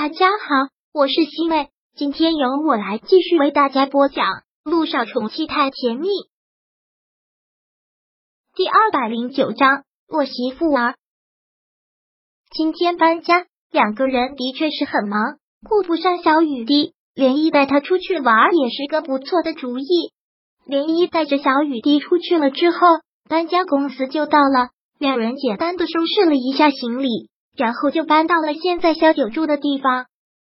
大家好，我是西妹，今天由我来继续为大家播讲《路上宠妻太甜蜜》第二百零九章。我媳妇儿今天搬家，两个人的确是很忙，顾不上小雨滴。连依带他出去玩也是个不错的主意。连依带着小雨滴出去了之后，搬家公司就到了，两人简单的收拾了一下行李。然后就搬到了现在小九住的地方。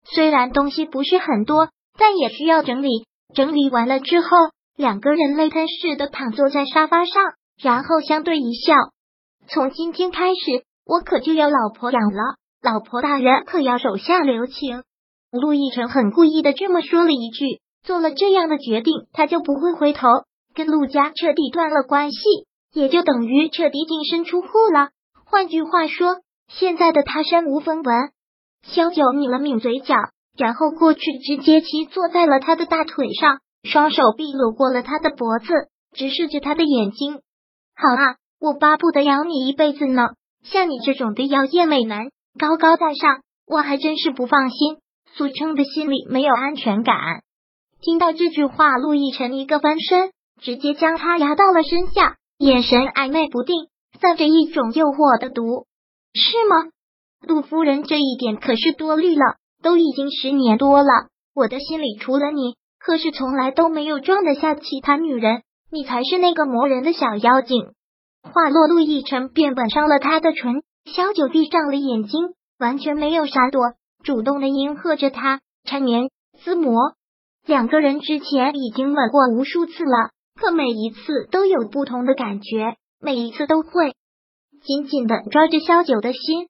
虽然东西不是很多，但也需要整理。整理完了之后，两个人累瘫似的躺坐在沙发上，然后相对一笑。从今天开始，我可就要老婆养了，老婆大人可要手下留情。陆亦辰很故意的这么说了一句，做了这样的决定，他就不会回头，跟陆家彻底断了关系，也就等于彻底净身出户了。换句话说。现在的他身无分文，萧九抿了抿嘴角，然后过去直接骑坐在了他的大腿上，双手臂搂过了他的脖子，直视着他的眼睛。好啊，我巴不得养你一辈子呢。像你这种的妖艳美男，高高在上，我还真是不放心，俗称的心里没有安全感。听到这句话，陆亦辰一个翻身，直接将他压到了身下，眼神暧昧不定，散着一种诱惑的毒。是吗，陆夫人这一点可是多虑了，都已经十年多了，我的心里除了你，可是从来都没有装得下其他女人，你才是那个磨人的小妖精。话落，陆亦辰便吻上了她的唇，萧九闭上了眼睛，完全没有闪躲，主动的应和着他，缠绵撕磨。两个人之前已经吻过无数次了，可每一次都有不同的感觉，每一次都会。紧紧的抓着萧九的心，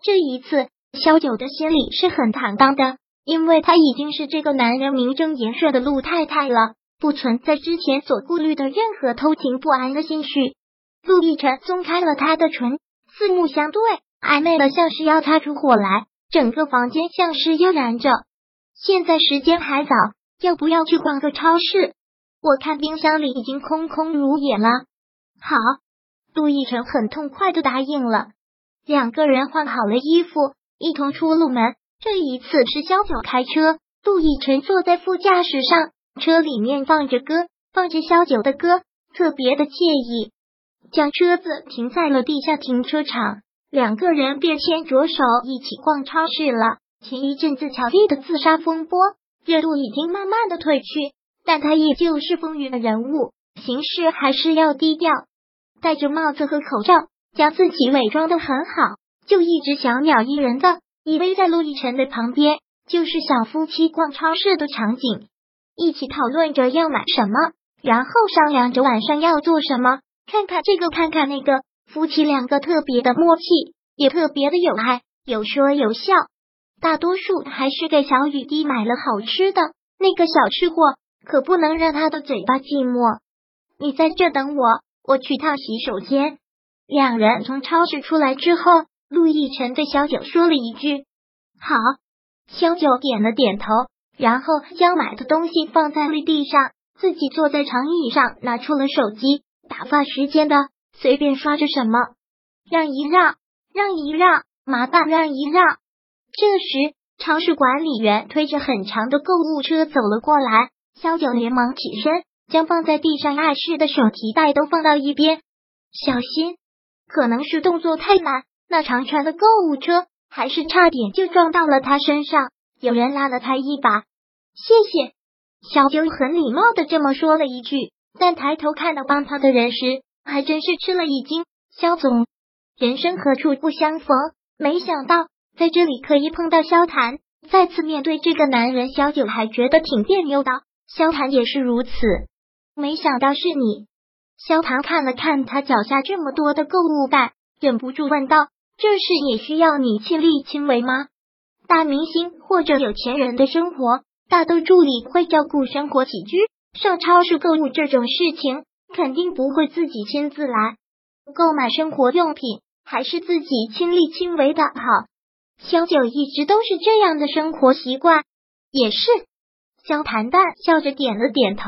这一次萧九的心里是很坦荡的，因为他已经是这个男人名正言顺的陆太太了，不存在之前所顾虑的任何偷情不安的心绪。陆亦辰松开了他的唇，四目相对，暧昧的像是要擦出火来，整个房间像是要燃着。现在时间还早，要不要去逛个超市？我看冰箱里已经空空如也了。好。陆亦辰很痛快的答应了，两个人换好了衣服，一同出了门。这一次是萧九开车，陆亦辰坐在副驾驶上，车里面放着歌，放着萧九的歌，特别的惬意。将车子停在了地下停车场，两个人便牵着手一起逛超市了。前一阵子乔丽的自杀风波热度已经慢慢的褪去，但他依旧是风云的人物，行事还是要低调。戴着帽子和口罩，将自己伪装的很好，就一直小鸟依人的依偎在陆亦辰的旁边，就是小夫妻逛超市的场景，一起讨论着要买什么，然后商量着晚上要做什么，看看这个看看那个，夫妻两个特别的默契，也特别的有爱，有说有笑。大多数还是给小雨滴买了好吃的，那个小吃货可不能让他的嘴巴寂寞。你在这等我。我去趟洗手间。两人从超市出来之后，陆亦辰对小九说了一句：“好。”小九点了点头，然后将买的东西放在了地上，自己坐在长椅上，拿出了手机，打发时间的随便刷着什么。让一让，让一让，麻烦让一让。这时，超市管理员推着很长的购物车走了过来，小九连忙起身。将放在地上碍事的手提袋都放到一边，小心，可能是动作太慢，那长长的购物车还是差点就撞到了他身上。有人拉了他一把，谢谢。小九很礼貌的这么说了一句，但抬头看到帮他的人时，还真是吃了一惊。肖总，人生何处不相逢？没想到在这里可以碰到萧谈，再次面对这个男人，小九还觉得挺别扭的。萧谈也是如此。没想到是你，萧唐看了看他脚下这么多的购物袋，忍不住问道：“这事也需要你亲力亲为吗？大明星或者有钱人的生活，大都助理会照顾生活起居，上超市购物这种事情，肯定不会自己亲自来。购买生活用品，还是自己亲力亲为的好。萧九一直都是这样的生活习惯，也是。”萧谈淡笑着点了点头。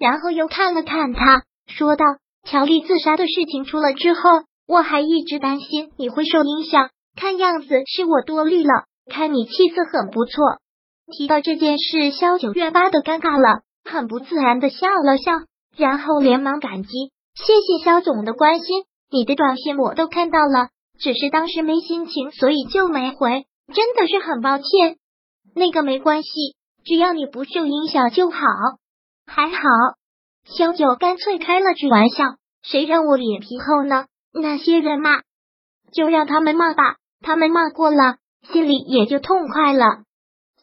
然后又看了看他，说道：“乔丽自杀的事情出了之后，我还一直担心你会受影响。看样子是我多虑了，看你气色很不错。提到这件事，萧九越发的尴尬了，很不自然的笑了笑，然后连忙感激：“谢谢萧总的关心，你的短信我都看到了，只是当时没心情，所以就没回，真的是很抱歉。那个没关系，只要你不受影响就好。还好，萧九干脆开了句玩笑，谁让我脸皮厚呢？那些人骂，就让他们骂吧，他们骂过了，心里也就痛快了。”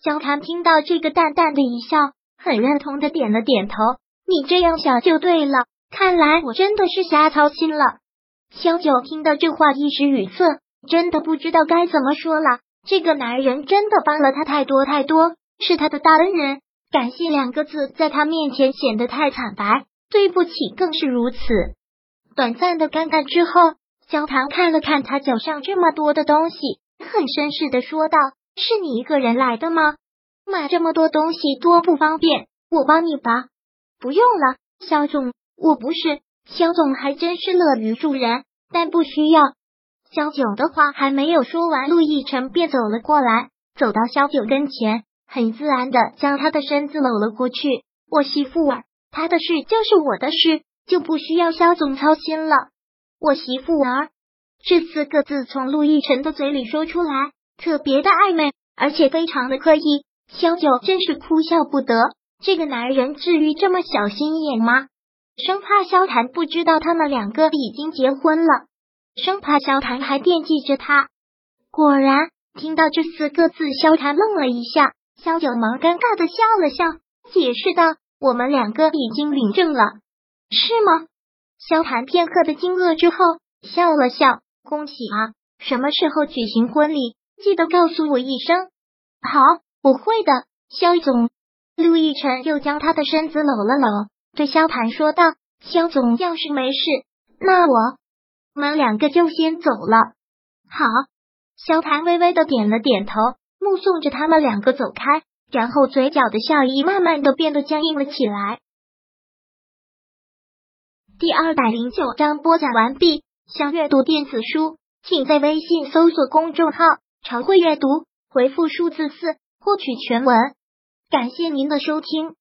萧谭听到这个，淡淡的一笑，很认同的点了点头。你这样想就对了，看来我真的是瞎操心了。萧九听到这话，一时语塞，真的不知道该怎么说了。这个男人真的帮了他太多太多，是他的大恩人。感谢两个字在他面前显得太惨白，对不起更是如此。短暂的尴尬之后，萧谭看了看他脚上这么多的东西，很绅士的说道。是你一个人来的吗？买这么多东西多不方便，我帮你吧。不用了，肖总，我不是肖总，还真是乐于助人，但不需要。萧九的话还没有说完，陆亦辰便走了过来，走到萧九跟前，很自然的将他的身子搂了过去。我媳妇儿，他的事就是我的事，就不需要肖总操心了。我媳妇儿这四个字从陆亦辰的嘴里说出来。特别的暧昧，而且非常的刻意，萧九真是哭笑不得。这个男人至于这么小心眼吗？生怕萧谭不知道他们两个已经结婚了，生怕萧谭还惦记着他。果然，听到这四个字，萧谭愣了一下，萧九忙尴尬的笑了笑，解释道：“我们两个已经领证了，是吗？”萧谭片刻的惊愕之后，笑了笑：“恭喜啊！什么时候举行婚礼？”记得告诉我一声。好，我会的，肖总。陆亦辰又将他的身子搂了搂，对萧谭说道：“肖总要是没事，那我们两个就先走了。”好，萧谭微微的点了点头，目送着他们两个走开，然后嘴角的笑意慢慢的变得僵硬了起来。第二百零九章播讲完毕。想阅读电子书，请在微信搜索公众号。常会阅读，回复数字四获取全文。感谢您的收听。